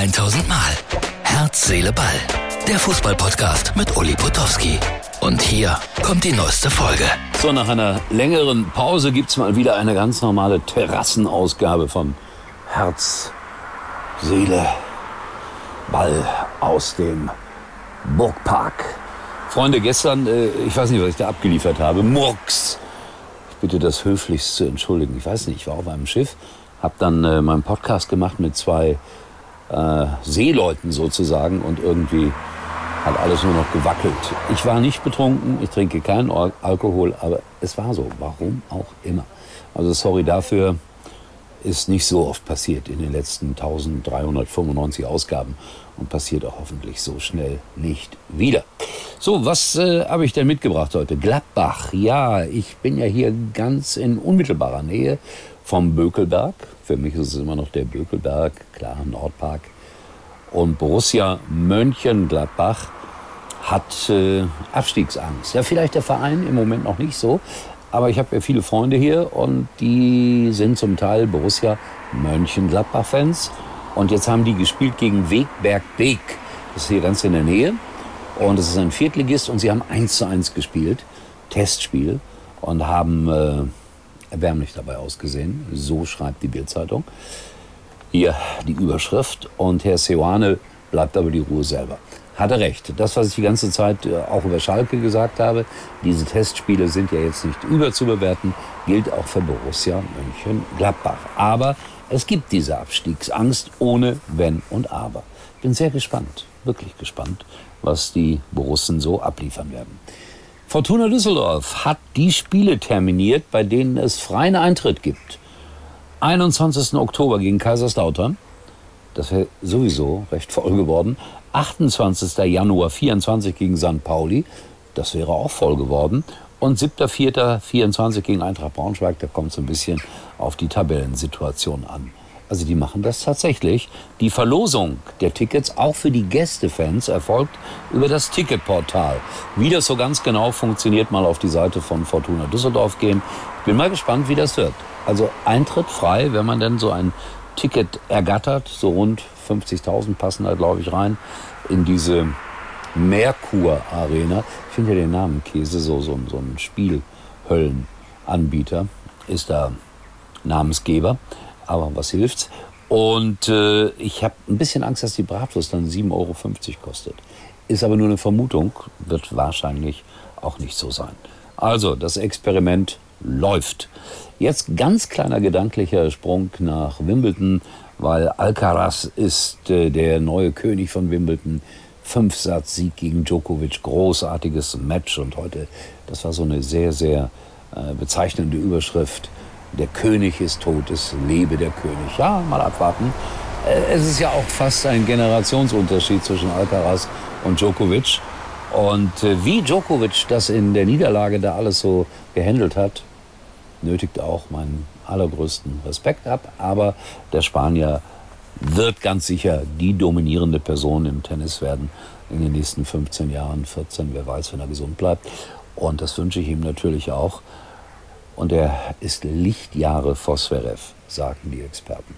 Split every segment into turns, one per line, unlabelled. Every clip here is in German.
1000 Mal. Herz, Seele, Ball. Der Fußballpodcast mit Uli Potowski. Und hier kommt die neueste Folge.
So, nach einer längeren Pause gibt's mal wieder eine ganz normale Terrassenausgabe von Herz, Seele, Ball aus dem Burgpark. Freunde, gestern, äh, ich weiß nicht, was ich da abgeliefert habe, Murks. Ich bitte das höflichst zu entschuldigen. Ich weiß nicht, ich war auf einem Schiff, habe dann äh, meinen Podcast gemacht mit zwei äh, Seeleuten sozusagen und irgendwie hat alles nur noch gewackelt. Ich war nicht betrunken, ich trinke keinen Al Alkohol, aber es war so. Warum auch immer. Also sorry dafür, ist nicht so oft passiert in den letzten 1395 Ausgaben und passiert auch hoffentlich so schnell nicht wieder. So, was äh, habe ich denn mitgebracht heute? Gladbach. Ja, ich bin ja hier ganz in unmittelbarer Nähe vom Bökelberg. Für mich ist es immer noch der Bökelberg, klar, Nordpark. Und Borussia Mönchengladbach hat äh, Abstiegsangst. Ja, vielleicht der Verein im Moment noch nicht so. Aber ich habe ja viele Freunde hier und die sind zum Teil Borussia Mönchengladbach-Fans. Und jetzt haben die gespielt gegen Wegberg Beek. Das ist hier ganz in der Nähe. Und es ist ein Viertligist und sie haben 1 zu 1 gespielt. Testspiel. Und haben äh, erbärmlich dabei ausgesehen. So schreibt die Bildzeitung. Hier die Überschrift. Und Herr Seoane bleibt aber die Ruhe selber hat er recht. Das, was ich die ganze Zeit äh, auch über Schalke gesagt habe, diese Testspiele sind ja jetzt nicht überzubewerten, gilt auch für Borussia Mönchengladbach. Aber es gibt diese Abstiegsangst ohne Wenn und Aber. Bin sehr gespannt, wirklich gespannt, was die Borussen so abliefern werden. Fortuna Düsseldorf hat die Spiele terminiert, bei denen es freien Eintritt gibt. 21. Oktober gegen Kaiserslautern. Das wäre sowieso recht voll geworden. 28. Januar 24 gegen St. Pauli. Das wäre auch voll geworden. Und 7.4.24 gegen Eintracht Braunschweig. Da kommt es ein bisschen auf die Tabellensituation an. Also die machen das tatsächlich. Die Verlosung der Tickets auch für die Gästefans erfolgt über das Ticketportal. Wie das so ganz genau funktioniert, mal auf die Seite von Fortuna Düsseldorf gehen. Bin mal gespannt, wie das wird. Also Eintritt frei, wenn man denn so ein Ticket ergattert, so rund 50.000 passen da, glaube ich, rein in diese Merkur Arena. Ich finde ja den Namen Käse, so, so, so ein Spielhöllenanbieter ist da Namensgeber. Aber was hilft's? Und äh, ich habe ein bisschen Angst, dass die Bratwurst dann 7,50 Euro kostet. Ist aber nur eine Vermutung, wird wahrscheinlich auch nicht so sein. Also, das Experiment läuft. Jetzt ganz kleiner gedanklicher Sprung nach Wimbledon weil Alcaraz ist äh, der neue König von Wimbledon. Fünfsatz-Sieg gegen Djokovic, großartiges Match und heute, das war so eine sehr, sehr äh, bezeichnende Überschrift. Der König ist tot, es lebe der König. Ja, mal abwarten. Äh, es ist ja auch fast ein Generationsunterschied zwischen Alcaraz und Djokovic. Und äh, wie Djokovic das in der Niederlage da alles so gehandelt hat, nötigt auch meinen allergrößten Respekt ab. Aber der Spanier wird ganz sicher die dominierende Person im Tennis werden in den nächsten 15 Jahren, 14, wer weiß, wenn er gesund bleibt. Und das wünsche ich ihm natürlich auch. Und er ist Lichtjahre vor Zverev, sagen die Experten.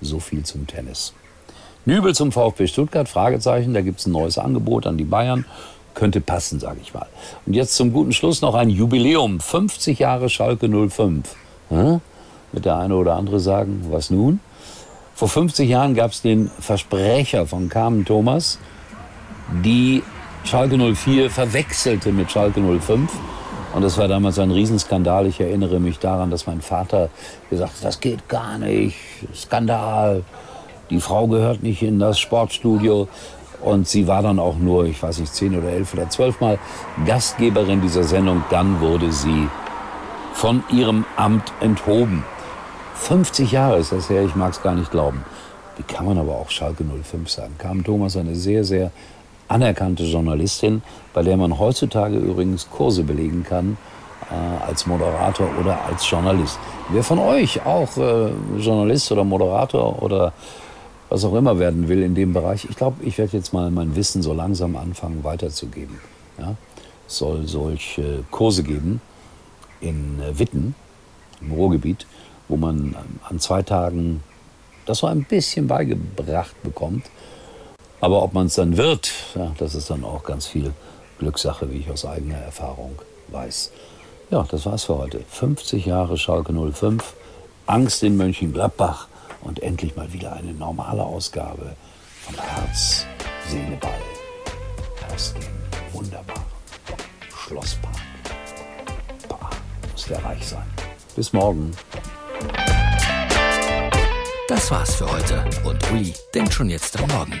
So viel zum Tennis. Nübel zum VfB Stuttgart, Fragezeichen, da gibt es ein neues Angebot an die Bayern. Könnte passen, sage ich mal. Und jetzt zum guten Schluss noch ein Jubiläum. 50 Jahre Schalke 05. Hm? Der eine oder andere sagen, was nun? Vor 50 Jahren gab es den Versprecher von Carmen Thomas, die Schalke 04 verwechselte mit Schalke 05. Und das war damals ein Riesenskandal. Ich erinnere mich daran, dass mein Vater gesagt hat, das geht gar nicht, Skandal. Die Frau gehört nicht in das Sportstudio. Und sie war dann auch nur, ich weiß nicht, zehn oder elf oder zwölf Mal Gastgeberin dieser Sendung. Dann wurde sie von ihrem Amt enthoben. 50 Jahre ist das her, ich mag es gar nicht glauben. Wie kann man aber auch Schalke 05 sagen? Carmen Thomas, eine sehr, sehr anerkannte Journalistin, bei der man heutzutage übrigens Kurse belegen kann äh, als Moderator oder als Journalist. Wer von euch auch äh, Journalist oder Moderator oder was auch immer werden will in dem Bereich, ich glaube, ich werde jetzt mal mein Wissen so langsam anfangen weiterzugeben. Ja? Es soll solche Kurse geben in äh, Witten, im Ruhrgebiet, wo man an zwei Tagen das so ein bisschen beigebracht bekommt. Aber ob man es dann wird, ja, das ist dann auch ganz viel Glückssache, wie ich aus eigener Erfahrung weiß. Ja, das war's für heute. 50 Jahre Schalke 05, Angst in Mönchengladbach und endlich mal wieder eine normale Ausgabe von Herz, Seele, Ball aus dem wunderbaren Schlosspark. Bah, muss der reich sein. Bis morgen.
Das war's für heute und Uli denkt schon jetzt am Morgen.